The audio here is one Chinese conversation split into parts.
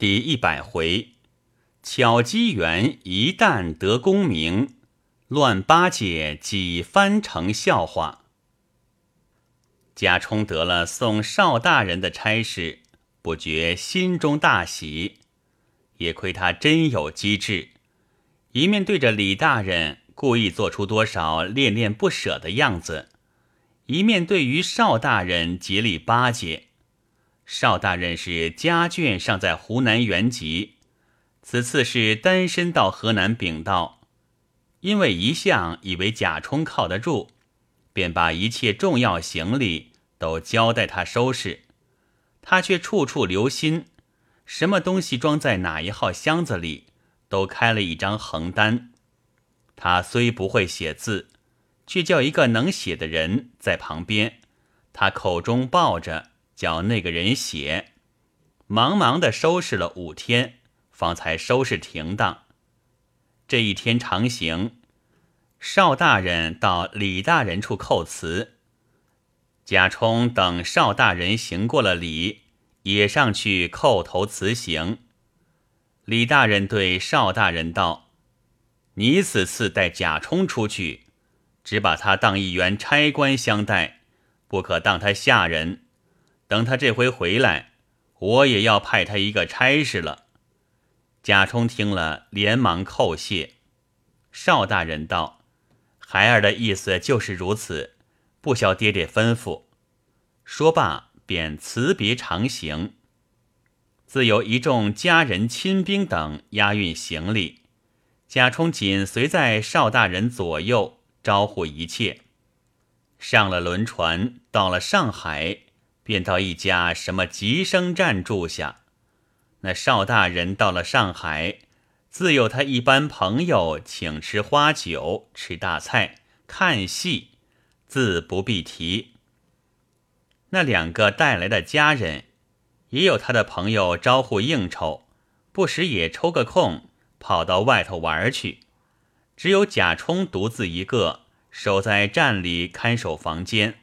第一百回，巧机缘一旦得功名，乱八戒几番成笑话。贾充得了送邵大人的差事，不觉心中大喜。也亏他真有机智，一面对着李大人故意做出多少恋恋不舍的样子，一面对于邵大人竭力巴结。邵大人是家眷尚在湖南原籍，此次是单身到河南禀道，因为一向以为贾充靠得住，便把一切重要行李都交代他收拾，他却处处留心，什么东西装在哪一号箱子里，都开了一张横单。他虽不会写字，却叫一个能写的人在旁边，他口中抱着。叫那个人写，忙忙的收拾了五天，方才收拾停当。这一天长行，邵大人到李大人处叩辞，贾充等邵大人行过了礼，也上去叩头辞行。李大人对邵大人道：“你此次带贾充出去，只把他当一员差官相待，不可当他下人。”等他这回回来，我也要派他一个差事了。贾充听了，连忙叩谢。邵大人道：“孩儿的意思就是如此，不消爹爹吩咐。”说罢，便辞别长行。自有一众家人、亲兵等押运行李，贾充紧随在邵大人左右，招呼一切。上了轮船，到了上海。便到一家什么吉生站住下。那邵大人到了上海，自有他一班朋友请吃花酒、吃大菜、看戏，自不必提。那两个带来的家人，也有他的朋友招呼应酬，不时也抽个空跑到外头玩去。只有贾充独自一个守在站里看守房间。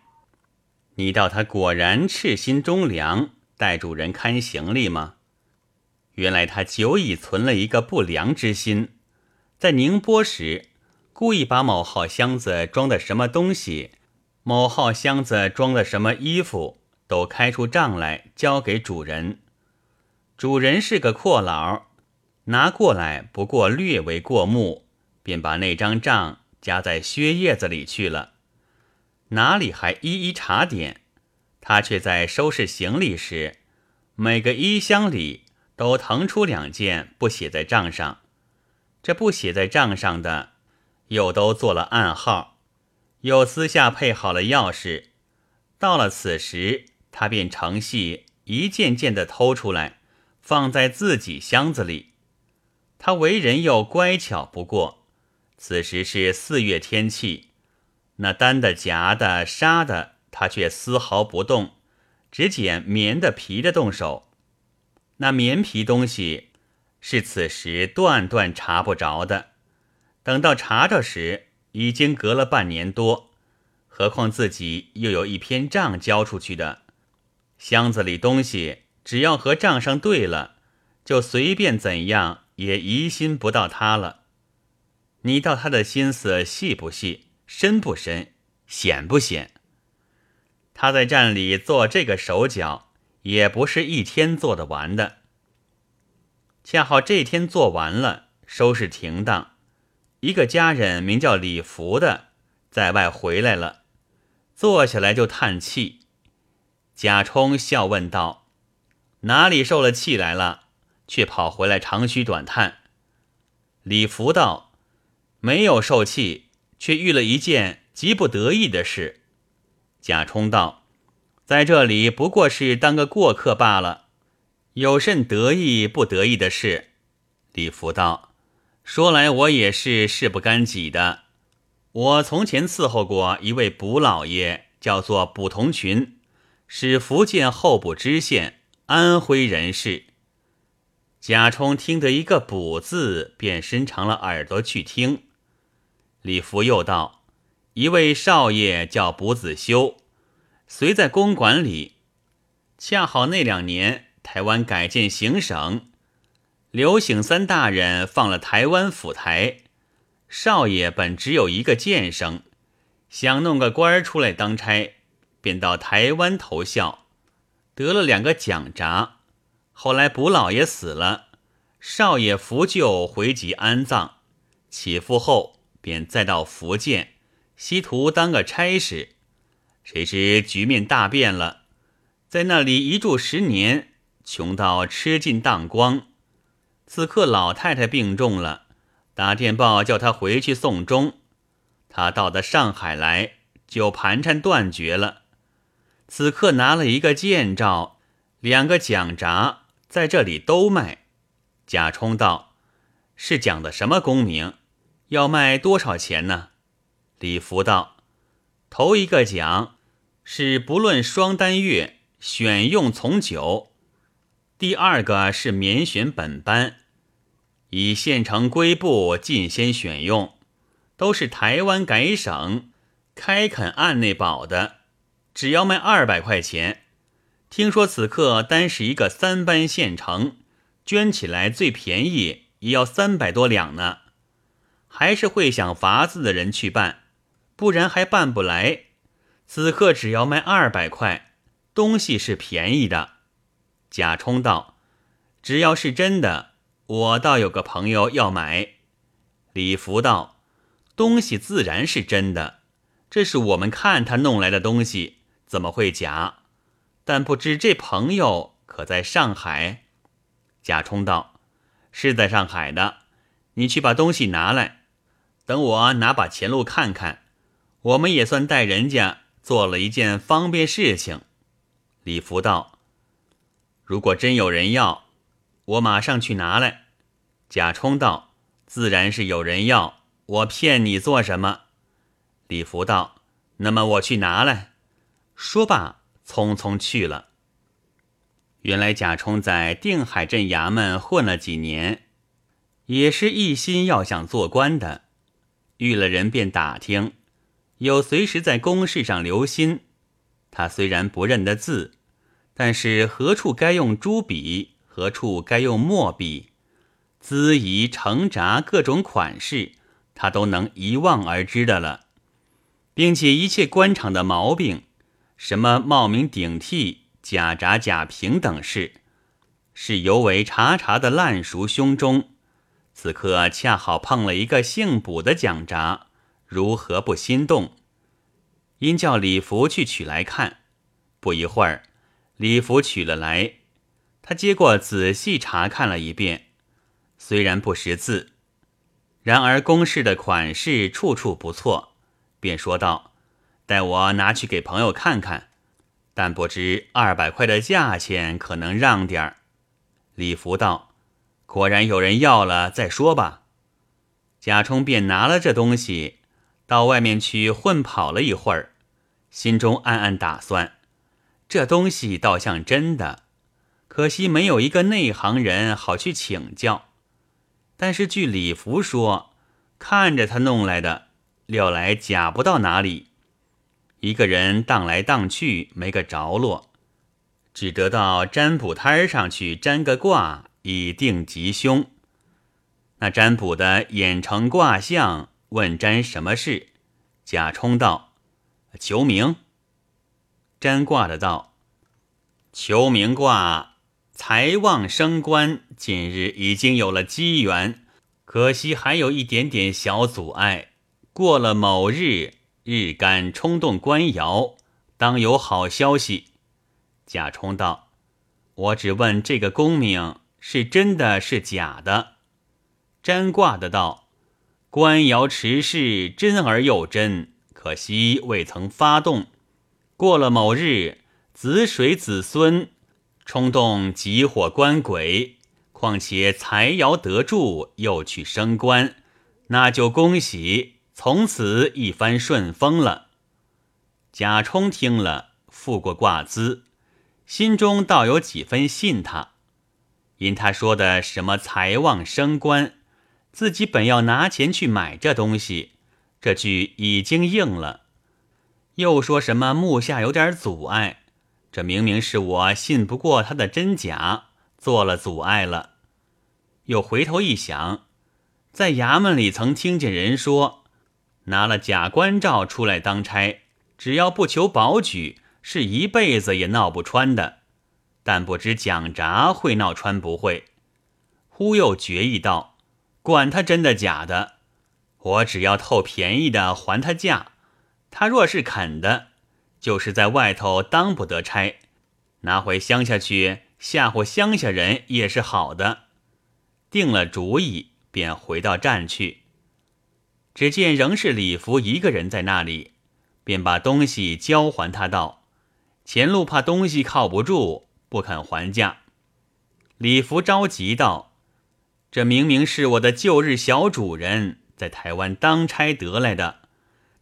你道他果然赤心忠良，待主人看行李吗？原来他久已存了一个不良之心，在宁波时，故意把某号箱子装的什么东西，某号箱子装的什么衣服，都开出账来交给主人。主人是个阔佬，拿过来不过略为过目，便把那张账夹在靴叶子里去了。哪里还一一查点？他却在收拾行李时，每个衣箱里都腾出两件不写在账上。这不写在账上的，又都做了暗号，又私下配好了钥匙。到了此时，他便成戏一件件的偷出来，放在自己箱子里。他为人又乖巧不过。此时是四月天气。那单的、夹的、纱的，他却丝毫不动，只捡棉的、皮的动手。那棉皮东西是此时断断查不着的，等到查着时，已经隔了半年多。何况自己又有一篇账交出去的，箱子里东西只要和账上对了，就随便怎样也疑心不到他了。你道他的心思细不细？深不深，险不险？他在站里做这个手脚，也不是一天做得完的。恰好这天做完了，收拾停当，一个家人名叫李福的，在外回来了，坐下来就叹气。贾充笑问道：“哪里受了气来了？却跑回来长吁短叹？”李福道：“没有受气。”却遇了一件极不得意的事。贾充道：“在这里不过是当个过客罢了，有甚得意不得意的事？”李福道：“说来我也是事不干己的。我从前伺候过一位卜老爷，叫做卜同群，是福建候补知县，安徽人士。”贾充听得一个“卜”字，便伸长了耳朵去听。李福又道：“一位少爷叫卜子修，随在公馆里。恰好那两年台湾改建行省，刘醒三大人放了台湾府台，少爷本只有一个剑生，想弄个官儿出来当差，便到台湾投效，得了两个奖札。后来卜老爷死了，少爷扶柩回籍安葬，起复后便再到福建，西图当个差事。谁知局面大变了，在那里一住十年，穷到吃尽当光。此刻老太太病重了，打电报叫他回去送终。他到的上海来，就盘缠断绝了。此刻拿了一个剑照，两个奖札，在这里都卖。贾充道：“是讲的什么功名？要卖多少钱呢？”李福道：“头一个奖。”是不论双单月选用从九，第二个是免选本班，以县城规部进先选用，都是台湾改省开垦案内保的，只要卖二百块钱。听说此刻单是一个三班县城，捐起来最便宜也要三百多两呢，还是会想法子的人去办，不然还办不来。此刻只要卖二百块，东西是便宜的。贾充道：“只要是真的，我倒有个朋友要买。”李福道：“东西自然是真的，这是我们看他弄来的东西，怎么会假？但不知这朋友可在上海？”贾充道：“是在上海的，你去把东西拿来，等我拿把钱路看看，我们也算带人家。”做了一件方便事情，李福道：“如果真有人要，我马上去拿来。”贾充道：“自然是有人要，我骗你做什么？”李福道：“那么我去拿来。”说罢，匆匆去了。原来贾充在定海镇衙门混了几年，也是一心要想做官的，遇了人便打听。有随时在公事上留心，他虽然不认得字，但是何处该用朱笔，何处该用墨笔，姿仪成札各种款式，他都能一望而知的了，并且一切官场的毛病，什么冒名顶替、假札假凭等事，是尤为查查的烂熟胸中。此刻恰好碰了一个姓卜的讲札。如何不心动？因叫李福去取来看。不一会儿，李福取了来，他接过仔细查看了一遍，虽然不识字，然而公式的款式处处不错，便说道：“待我拿去给朋友看看，但不知二百块的价钱可能让点儿。”李福道：“果然有人要了，再说吧。”贾充便拿了这东西。到外面去混跑了一会儿，心中暗暗打算：这东西倒像真的，可惜没有一个内行人好去请教。但是据李福说，看着他弄来的，料来假不到哪里。一个人荡来荡去，没个着落，只得到占卜摊上去占个卦，以定吉凶。那占卜的眼成卦象。问占什么事？贾充道：“求名。”占卦的道：“求名卦，财旺升官，近日已经有了机缘，可惜还有一点点小阻碍。过了某日，日干冲动官窑，当有好消息。”贾充道：“我只问这个功名是真的是假的？”占卦的道。官窑持世真而又真，可惜未曾发动。过了某日，子水子孙冲动急火官鬼，况且财爻得助，又去升官，那就恭喜，从此一帆顺风了。贾充听了，付过卦资，心中倒有几分信他，因他说的什么财旺升官。自己本要拿钱去买这东西，这句已经应了。又说什么目下有点阻碍，这明明是我信不过他的真假，做了阻碍了。又回头一想，在衙门里曾听见人说，拿了假官照出来当差，只要不求保举，是一辈子也闹不穿的。但不知蒋闸会闹穿不会？忽又决意道：“管他真的假的，我只要透便宜的还他价。他若是肯的，就是在外头当不得差，拿回乡下去吓唬乡下人也是好的。”定了主意，便回到站去。只见仍是李福一个人在那里，便把东西交还他道：“前路怕东西靠不住，不肯还价。”李福着急道：“这明明是我的旧日小主人，在台湾当差得来的。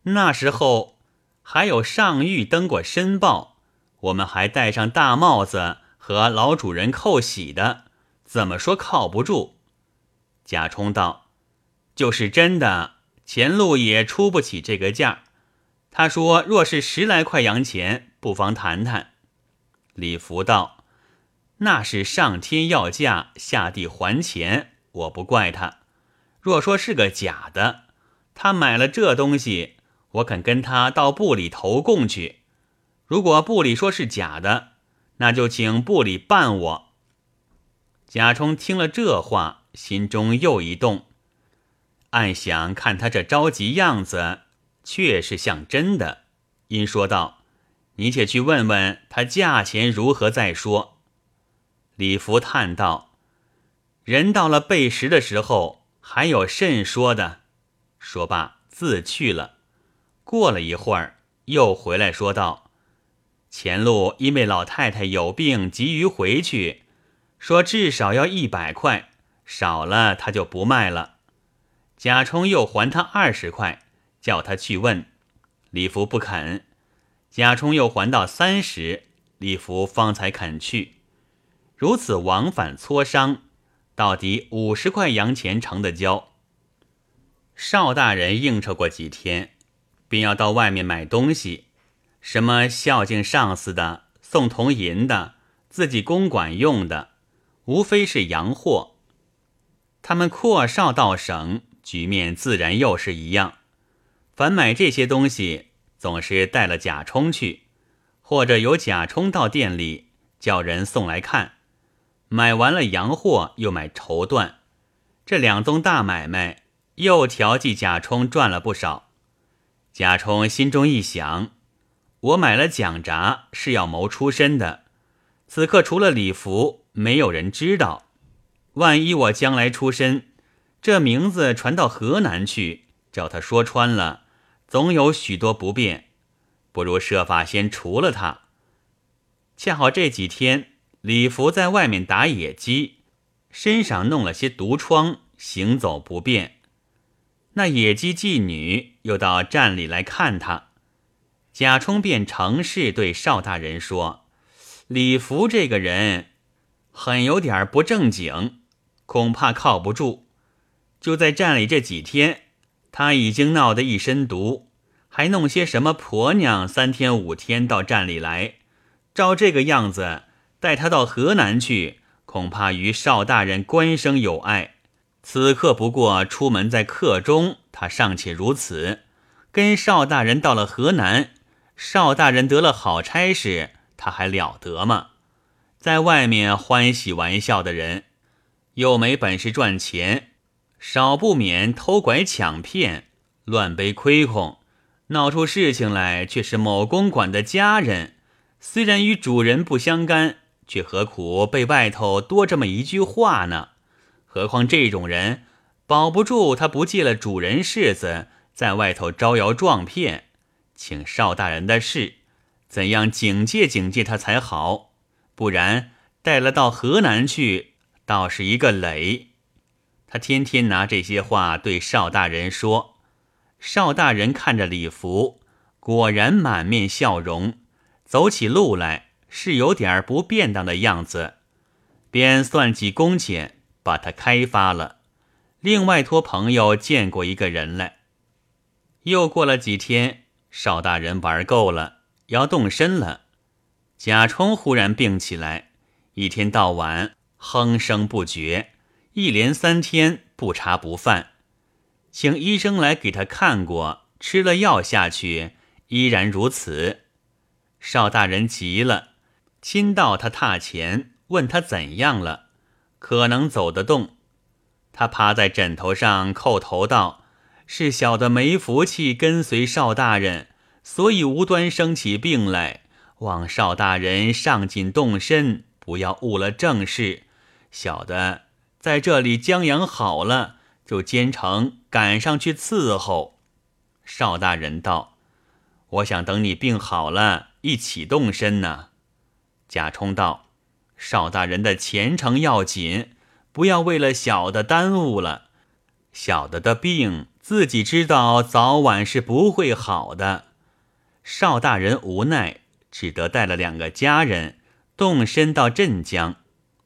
那时候还有上谕登过申报，我们还戴上大帽子和老主人扣喜的，怎么说靠不住？”贾充道：“就是真的，钱路也出不起这个价。他说，若是十来块洋钱，不妨谈谈。”李福道：“那是上天要价，下地还钱，我不怪他。若说是个假的，他买了这东西，我肯跟他到部里投供去。如果部里说是假的，那就请部里办我。”贾充听了这话。心中又一动，暗想：看他这着急样子，却是像真的。因说道：“你且去问问他价钱如何再说。”李福叹道：“人到了背时的时候，还有甚说的？”说罢，自去了。过了一会儿，又回来说道：“前路因为老太太有病，急于回去，说至少要一百块。”少了他就不卖了。贾充又还他二十块，叫他去问。李福不肯。贾充又还到三十，李福方才肯去。如此往返磋商，到底五十块洋钱成的交。邵大人应酬过几天，便要到外面买东西，什么孝敬上司的、送铜银的、自己公馆用的，无非是洋货。他们阔少到省，局面自然又是一样。凡买这些东西，总是带了贾充去，或者由贾充到店里叫人送来看。买完了洋货，又买绸缎，这两宗大买卖又调剂贾充赚了不少。贾充心中一想：我买了蒋札是要谋出身的，此刻除了礼服，没有人知道。万一我将来出身，这名字传到河南去，叫他说穿了，总有许多不便。不如设法先除了他。恰好这几天李福在外面打野鸡，身上弄了些毒疮，行走不便。那野鸡妓女又到站里来看他，贾充便乘势对邵大人说：“李福这个人，很有点不正经。”恐怕靠不住。就在站里这几天，他已经闹得一身毒，还弄些什么婆娘三天五天到站里来。照这个样子，带他到河南去，恐怕与邵大人官生有碍。此刻不过出门在客中，他尚且如此，跟邵大人到了河南，邵大人得了好差事，他还了得吗？在外面欢喜玩笑的人。又没本事赚钱，少不免偷拐抢骗、乱背亏空，闹出事情来却是某公馆的家人。虽然与主人不相干，却何苦被外头多这么一句话呢？何况这种人，保不住他不借了主人柿子，在外头招摇撞骗。请邵大人的事，怎样警戒警戒他才好？不然带了到河南去。倒是一个累，他天天拿这些话对邵大人说。邵大人看着礼服，果然满面笑容，走起路来是有点不便当的样子，便算计工钱，把他开发了。另外托朋友见过一个人来。又过了几天，邵大人玩够了，要动身了。贾充忽然病起来，一天到晚。哼声不绝，一连三天不茶不饭，请医生来给他看过，吃了药下去依然如此。邵大人急了，亲到他榻前，问他怎样了，可能走得动。他趴在枕头上叩头道：“是小的没福气跟随邵大人，所以无端生起病来。望邵大人上紧动身，不要误了正事。小的。”在这里将养好了，就兼程赶上去伺候。邵大人道：“我想等你病好了，一起动身呢。”贾充道：“邵大人的前程要紧，不要为了小的耽误了。小的的病自己知道，早晚是不会好的。”邵大人无奈，只得带了两个家人动身到镇江，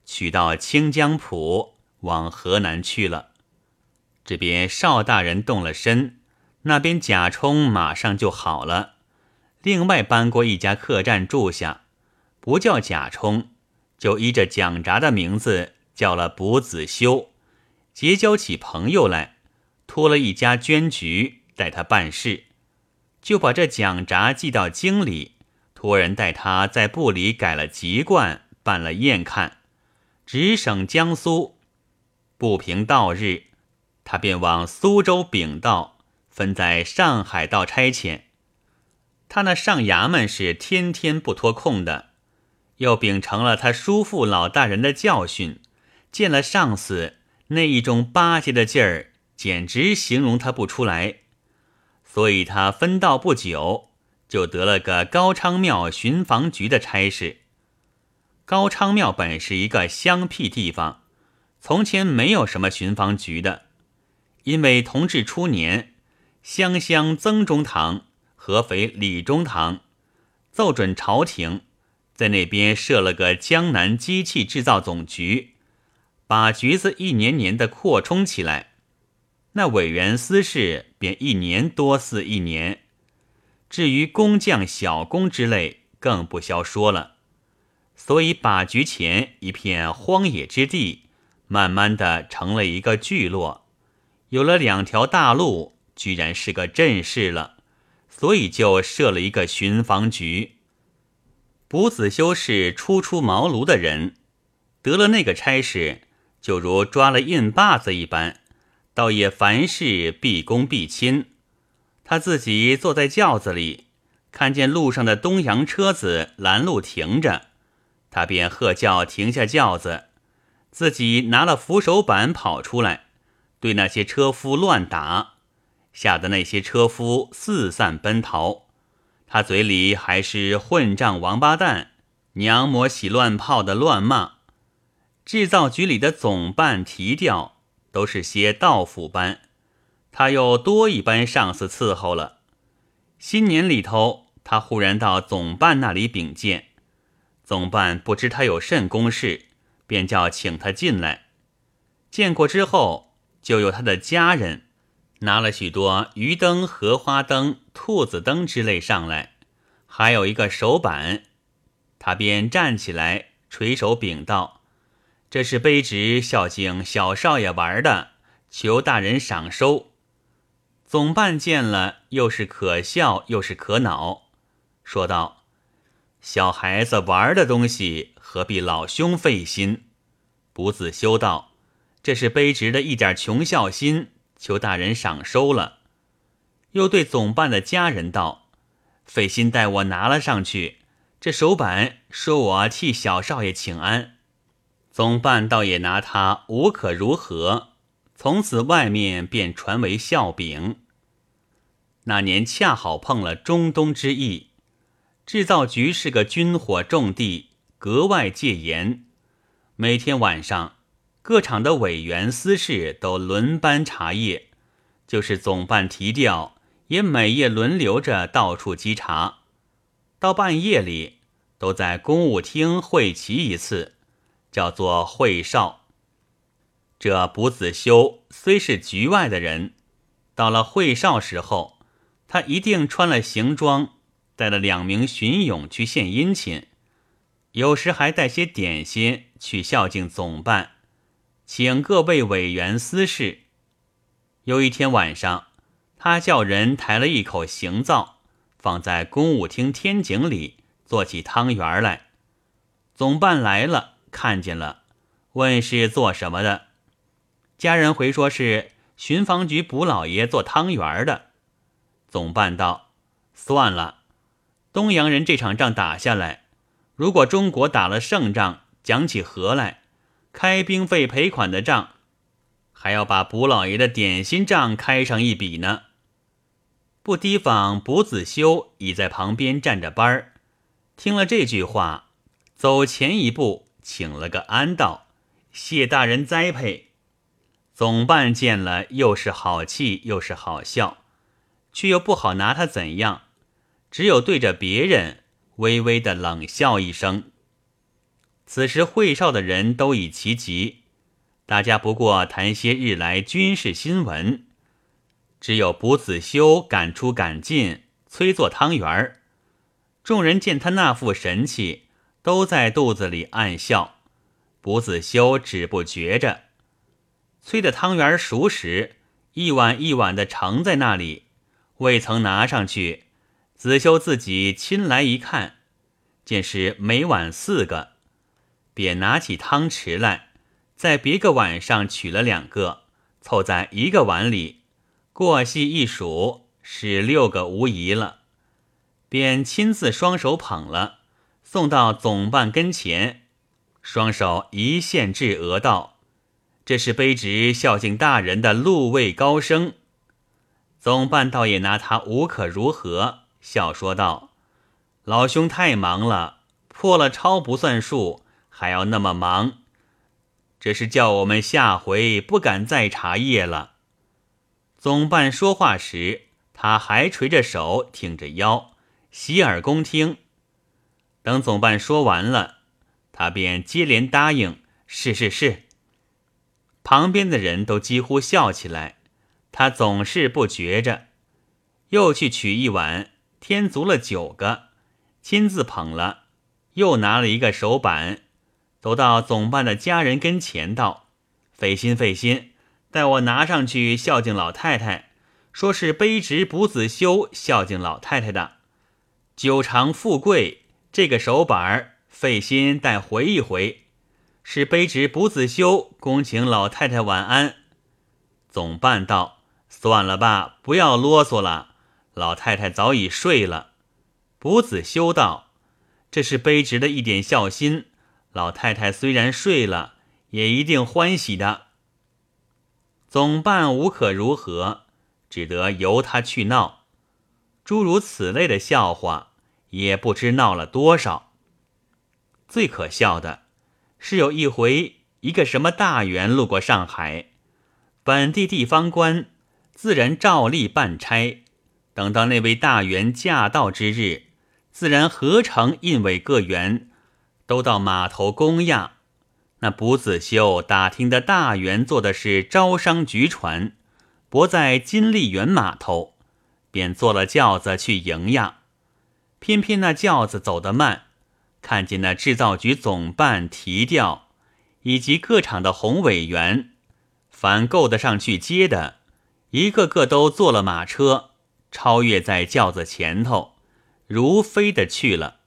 取到清江浦。往河南去了，这边邵大人动了身，那边贾充马上就好了。另外搬过一家客栈住下，不叫贾充，就依着蒋札的名字叫了卜子修，结交起朋友来，托了一家捐局带他办事，就把这蒋札寄到京里，托人带他在部里改了籍贯，办了验看，直省江苏。不平道日，他便往苏州禀道，分在上海道差遣。他那上衙门是天天不脱空的，又秉承了他叔父老大人的教训，见了上司那一种巴结的劲儿，简直形容他不出来。所以他分到不久，就得了个高昌庙巡防局的差事。高昌庙本是一个乡僻地方。从前没有什么巡防局的，因为同治初年，湘乡曾中堂、合肥李中堂奏准朝廷，在那边设了个江南机器制造总局，把局子一年年的扩充起来，那委员私事便一年多似一年，至于工匠小工之类，更不消说了。所以把局前一片荒野之地。慢慢的成了一个聚落，有了两条大路，居然是个镇市了，所以就设了一个巡防局。卜子修是初出茅庐的人，得了那个差事，就如抓了印把子一般，倒也凡事毕恭毕亲。他自己坐在轿子里，看见路上的东洋车子拦路停着，他便喝叫停下轿子。自己拿了扶手板跑出来，对那些车夫乱打，吓得那些车夫四散奔逃。他嘴里还是混账王八蛋、娘魔洗乱泡的乱骂。制造局里的总办提调都是些道府班，他又多一班上司伺候了。新年里头，他忽然到总办那里禀见，总办不知他有甚公事。便叫请他进来，见过之后，就有他的家人拿了许多鱼灯、荷花灯、兔子灯之类上来，还有一个手板，他便站起来垂手禀道：“这是卑职孝敬小少爷玩的，求大人赏收。”总办见了，又是可笑又是可恼，说道：“小孩子玩的东西。”何必老兄费心？不自修道：“这是卑职的一点穷孝心，求大人赏收了。”又对总办的家人道：“费心带我拿了上去，这手板说我替小少爷请安。”总办倒也拿他无可如何，从此外面便传为笑柄。那年恰好碰了中东之役，制造局是个军火重地。格外戒严，每天晚上，各厂的委员、司事都轮班查夜，就是总办提调，也每夜轮流着到处稽查。到半夜里，都在公务厅会齐一次，叫做会哨。这卜子修虽是局外的人，到了会哨时候，他一定穿了行装，带了两名巡勇去献殷勤。有时还带些点心去孝敬总办，请各位委员私事。有一天晚上，他叫人抬了一口行灶，放在公务厅天井里，做起汤圆来。总办来了，看见了，问是做什么的。家人回说是巡防局卜老爷做汤圆的。总办道：“算了，东洋人这场仗打下来，如果中国打了胜仗，讲起和来。”开兵费赔款的账，还要把卜老爷的点心账开上一笔呢。不提防卜子修已在旁边站着班儿，听了这句话，走前一步，请了个安道：“谢大人栽培。”总办见了，又是好气又是好笑，却又不好拿他怎样，只有对着别人微微的冷笑一声。此时会哨的人都已齐集，大家不过谈些日来军事新闻，只有卜子修赶出赶进，催做汤圆儿。众人见他那副神气，都在肚子里暗笑。卜子修止不觉着，催的汤圆熟时，一碗一碗的盛在那里，未曾拿上去。子修自己亲来一看，见是每碗四个。便拿起汤匙来，在别个碗上取了两个，凑在一个碗里，过细一数，是六个无疑了。便亲自双手捧了，送到总办跟前，双手一献至额道：“这是卑职孝敬大人的禄位高升。”总办倒也拿他无可如何，笑说道：“老兄太忙了，破了抄不算数。”还要那么忙，这是叫我们下回不敢再查夜了。总办说话时，他还垂着手，挺着腰，洗耳恭听。等总办说完了，他便接连答应：“是是是。”旁边的人都几乎笑起来。他总是不觉着，又去取一碗，添足了九个，亲自捧了，又拿了一个手板。走到总办的家人跟前，道：“费心费心，待我拿上去孝敬老太太。说是卑职卜子修孝敬老太太的，久长富贵。这个手板儿费心待回一回，是卑职卜子修恭请老太太晚安。”总办道：“算了吧，不要啰嗦了。老太太早已睡了。”卜子修道：“这是卑职的一点孝心。”老太太虽然睡了，也一定欢喜的。总办无可如何，只得由他去闹。诸如此类的笑话，也不知闹了多少。最可笑的是，有一回，一个什么大员路过上海，本地地方官自然照例办差。等到那位大员驾到之日，自然合成印委各员。都到码头供亚，那卜子修打听的大员坐的是招商局船，泊在金利园码头，便坐了轿子去迎亚。偏偏那轿子走得慢，看见那制造局总办提调，以及各厂的红委员，凡够得上去接的，一个个都坐了马车，超越在轿子前头，如飞的去了。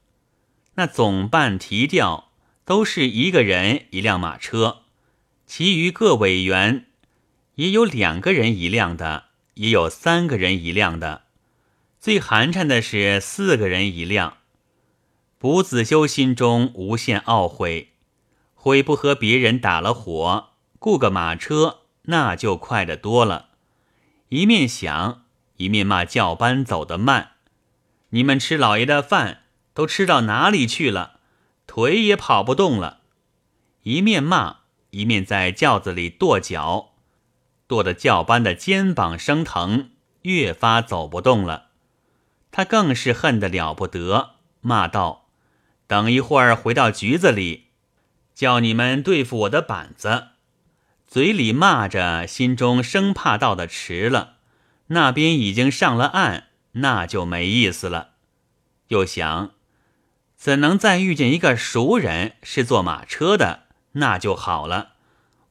那总办提调都是一个人一辆马车，其余各委员也有两个人一辆的，也有三个人一辆的，最寒碜的是四个人一辆。卜子修心中无限懊悔，悔不和别人打了火，雇个马车那就快得多了。一面想，一面骂教班走得慢，你们吃老爷的饭。都吃到哪里去了？腿也跑不动了。一面骂，一面在轿子里跺脚，跺得轿班的肩膀生疼，越发走不动了。他更是恨得了不得，骂道：“等一会儿回到局子里，叫你们对付我的板子。”嘴里骂着，心中生怕到的迟了，那边已经上了岸，那就没意思了。又想。怎能再遇见一个熟人是坐马车的，那就好了。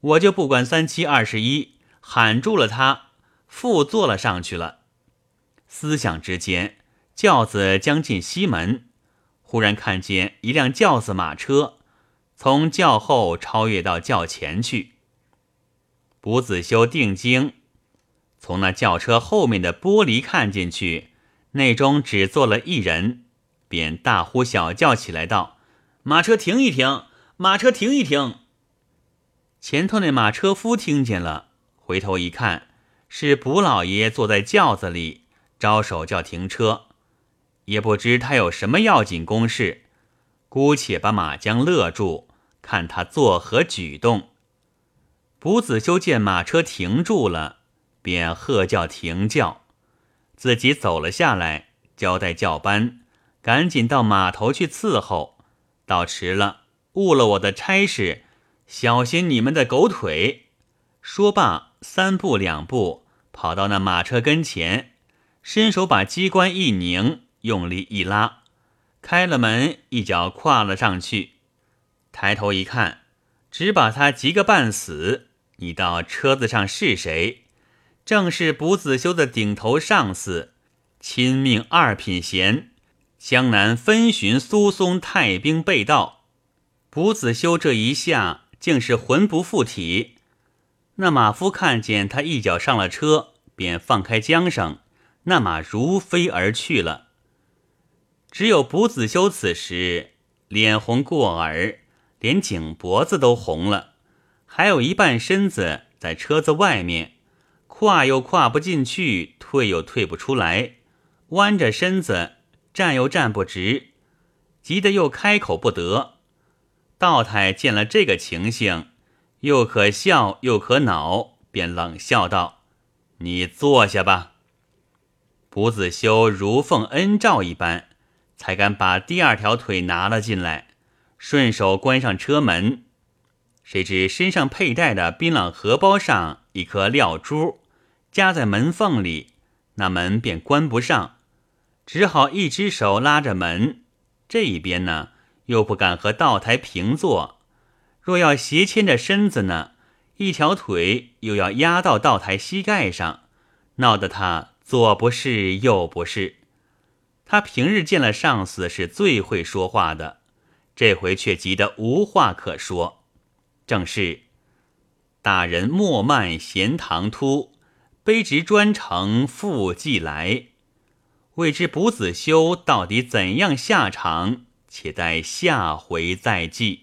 我就不管三七二十一，喊住了他，复坐了上去了。思想之间，轿子将近西门，忽然看见一辆轿子马车从轿后超越到轿前去。卜子修定睛，从那轿车后面的玻璃看进去，内中只坐了一人，便大呼小叫起来道：“马车停一停！马车停一停！”前头那马车夫听见了，回头一看，是卜老爷坐在轿子里，招手叫停车，也不知他有什么要紧公事，姑且把马缰勒住，看他作何举动。卜子修见马车停住了，便喝叫停轿，自己走了下来，交代轿班赶紧到码头去伺候，到迟了误了我的差事。小心你们的狗腿！说罢，三步两步跑到那马车跟前，伸手把机关一拧，用力一拉，开了门，一脚跨了上去。抬头一看，只把他急个半死。你到车子上是谁？正是卜子修的顶头上司，亲命二品衔，江南分巡苏松太兵备道。卜子修这一下。竟是魂不附体。那马夫看见他一脚上了车，便放开缰绳，那马如飞而去了。只有卜子修此时脸红过耳，连颈脖子都红了，还有一半身子在车子外面，跨又跨不进去，退又退不出来，弯着身子站又站不直，急得又开口不得。道台见了这个情形，又可笑又可恼，便冷笑道：“你坐下吧。”卜子修如奉恩诏一般，才敢把第二条腿拿了进来，顺手关上车门。谁知身上佩戴的槟榔荷包上一颗料珠夹在门缝里，那门便关不上，只好一只手拉着门。这一边呢？又不敢和道台平坐，若要斜牵着身子呢，一条腿又要压到道台膝盖上，闹得他左不是右不是。他平日见了上司是最会说话的，这回却急得无话可说。正是大人莫慢闲唐突，卑职专程复寄来，未知卜子修到底怎样下场？且待下回再记。